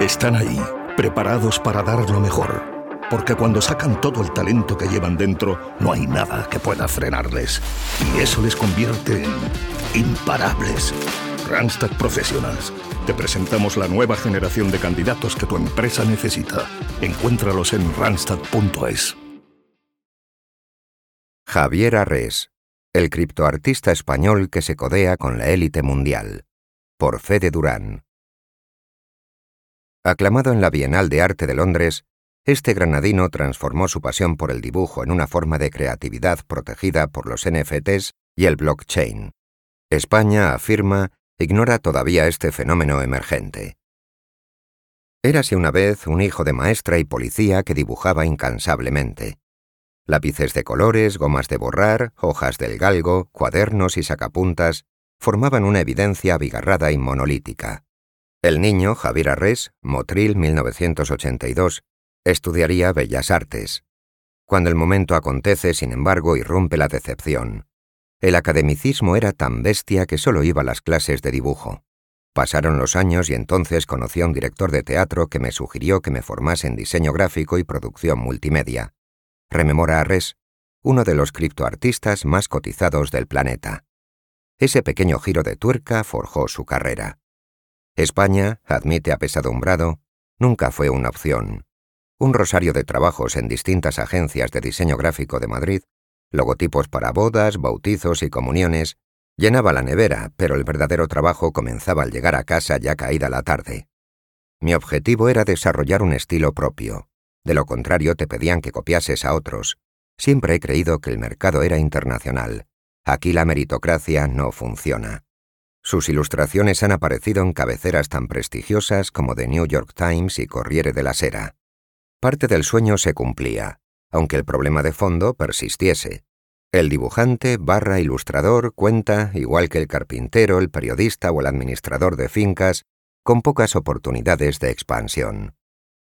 Están ahí, preparados para dar lo mejor. Porque cuando sacan todo el talento que llevan dentro, no hay nada que pueda frenarles. Y eso les convierte en imparables. Randstad Professionals. Te presentamos la nueva generación de candidatos que tu empresa necesita. Encuéntralos en randstad.es. Javier Arres, el criptoartista español que se codea con la élite mundial. Por Fede Durán. Aclamado en la Bienal de Arte de Londres, este granadino transformó su pasión por el dibujo en una forma de creatividad protegida por los NFTs y el blockchain. España, afirma, ignora todavía este fenómeno emergente. Érase una vez un hijo de maestra y policía que dibujaba incansablemente. Lápices de colores, gomas de borrar, hojas del galgo, cuadernos y sacapuntas formaban una evidencia abigarrada y monolítica. El niño, Javier Arres, Motril 1982, estudiaría Bellas Artes. Cuando el momento acontece, sin embargo, irrumpe la decepción. El academicismo era tan bestia que solo iba a las clases de dibujo. Pasaron los años y entonces conocí a un director de teatro que me sugirió que me formase en diseño gráfico y producción multimedia. Rememora Arres, uno de los criptoartistas más cotizados del planeta. Ese pequeño giro de tuerca forjó su carrera. España, admite apesadumbrado, nunca fue una opción. Un rosario de trabajos en distintas agencias de diseño gráfico de Madrid, logotipos para bodas, bautizos y comuniones, llenaba la nevera, pero el verdadero trabajo comenzaba al llegar a casa ya caída la tarde. Mi objetivo era desarrollar un estilo propio. De lo contrario te pedían que copiases a otros. Siempre he creído que el mercado era internacional. Aquí la meritocracia no funciona. Sus ilustraciones han aparecido en cabeceras tan prestigiosas como The New York Times y Corriere della Sera. Parte del sueño se cumplía, aunque el problema de fondo persistiese. El dibujante barra ilustrador cuenta, igual que el carpintero, el periodista o el administrador de fincas, con pocas oportunidades de expansión.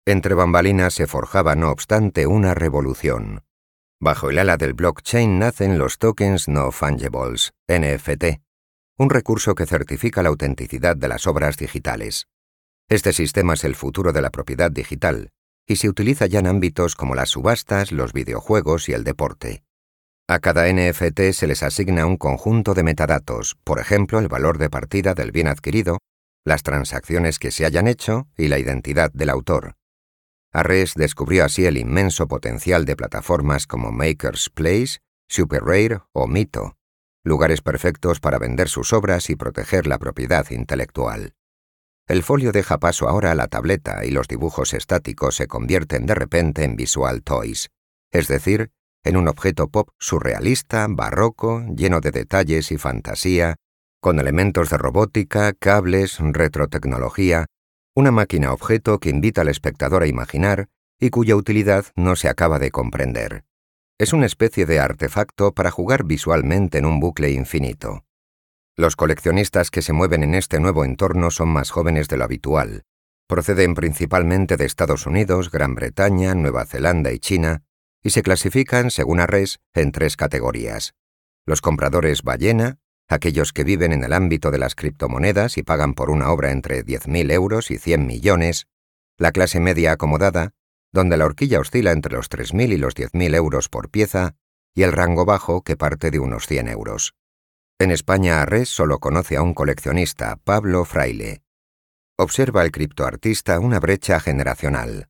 Entre bambalinas se forjaba, no obstante, una revolución. Bajo el ala del blockchain nacen los tokens no fungibles, NFT, un recurso que certifica la autenticidad de las obras digitales. Este sistema es el futuro de la propiedad digital y se utiliza ya en ámbitos como las subastas, los videojuegos y el deporte. A cada NFT se les asigna un conjunto de metadatos, por ejemplo, el valor de partida del bien adquirido, las transacciones que se hayan hecho y la identidad del autor. Arres descubrió así el inmenso potencial de plataformas como Maker's Place, Super Rare o Mito, lugares perfectos para vender sus obras y proteger la propiedad intelectual. El folio deja paso ahora a la tableta y los dibujos estáticos se convierten de repente en visual toys, es decir, en un objeto pop surrealista, barroco, lleno de detalles y fantasía, con elementos de robótica, cables, retrotecnología, una máquina objeto que invita al espectador a imaginar y cuya utilidad no se acaba de comprender. Es una especie de artefacto para jugar visualmente en un bucle infinito. Los coleccionistas que se mueven en este nuevo entorno son más jóvenes de lo habitual. Proceden principalmente de Estados Unidos, Gran Bretaña, Nueva Zelanda y China, y se clasifican, según Arres, en tres categorías. Los compradores ballena, aquellos que viven en el ámbito de las criptomonedas y pagan por una obra entre 10.000 euros y 100 millones, la clase media acomodada, donde la horquilla oscila entre los 3.000 y los 10.000 euros por pieza, y el rango bajo que parte de unos 100 euros. En España Arres solo conoce a un coleccionista, Pablo Fraile. Observa el criptoartista una brecha generacional.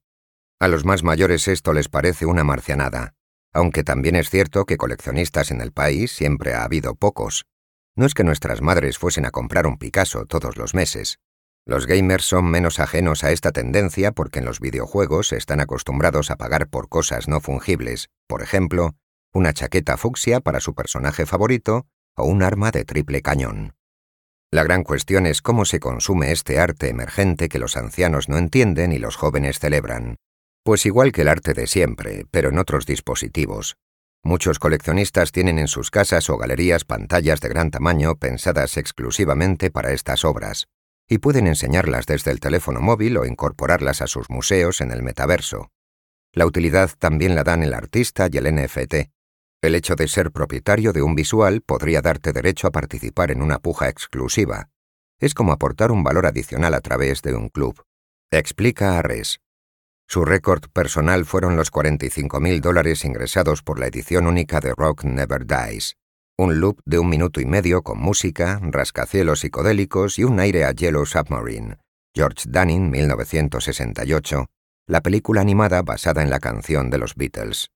A los más mayores esto les parece una marcianada, aunque también es cierto que coleccionistas en el país siempre ha habido pocos. No es que nuestras madres fuesen a comprar un Picasso todos los meses, los gamers son menos ajenos a esta tendencia porque en los videojuegos están acostumbrados a pagar por cosas no fungibles, por ejemplo, una chaqueta fucsia para su personaje favorito o un arma de triple cañón. La gran cuestión es cómo se consume este arte emergente que los ancianos no entienden y los jóvenes celebran. Pues igual que el arte de siempre, pero en otros dispositivos. Muchos coleccionistas tienen en sus casas o galerías pantallas de gran tamaño pensadas exclusivamente para estas obras, y pueden enseñarlas desde el teléfono móvil o incorporarlas a sus museos en el metaverso. La utilidad también la dan el artista y el NFT. El hecho de ser propietario de un visual podría darte derecho a participar en una puja exclusiva. Es como aportar un valor adicional a través de un club. Explica a Res. Su récord personal fueron los 45.000 dólares ingresados por la edición única de Rock Never Dies. Un loop de un minuto y medio con música, rascacielos psicodélicos y un aire a Yellow Submarine. George Dunning, 1968, la película animada basada en la canción de los Beatles.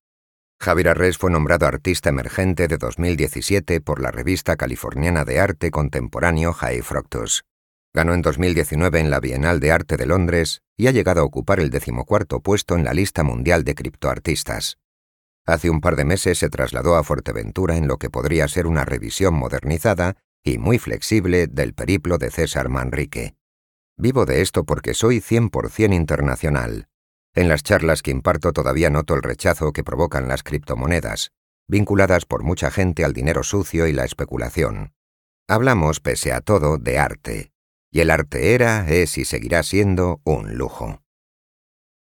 Javier Arres fue nombrado Artista Emergente de 2017 por la revista californiana de arte contemporáneo High Fructus. Ganó en 2019 en la Bienal de Arte de Londres y ha llegado a ocupar el decimocuarto puesto en la lista mundial de criptoartistas. Hace un par de meses se trasladó a Fuerteventura en lo que podría ser una revisión modernizada y muy flexible del periplo de César Manrique. Vivo de esto porque soy 100% internacional. En las charlas que imparto todavía noto el rechazo que provocan las criptomonedas, vinculadas por mucha gente al dinero sucio y la especulación. Hablamos, pese a todo, de arte, y el arte era, es y seguirá siendo un lujo.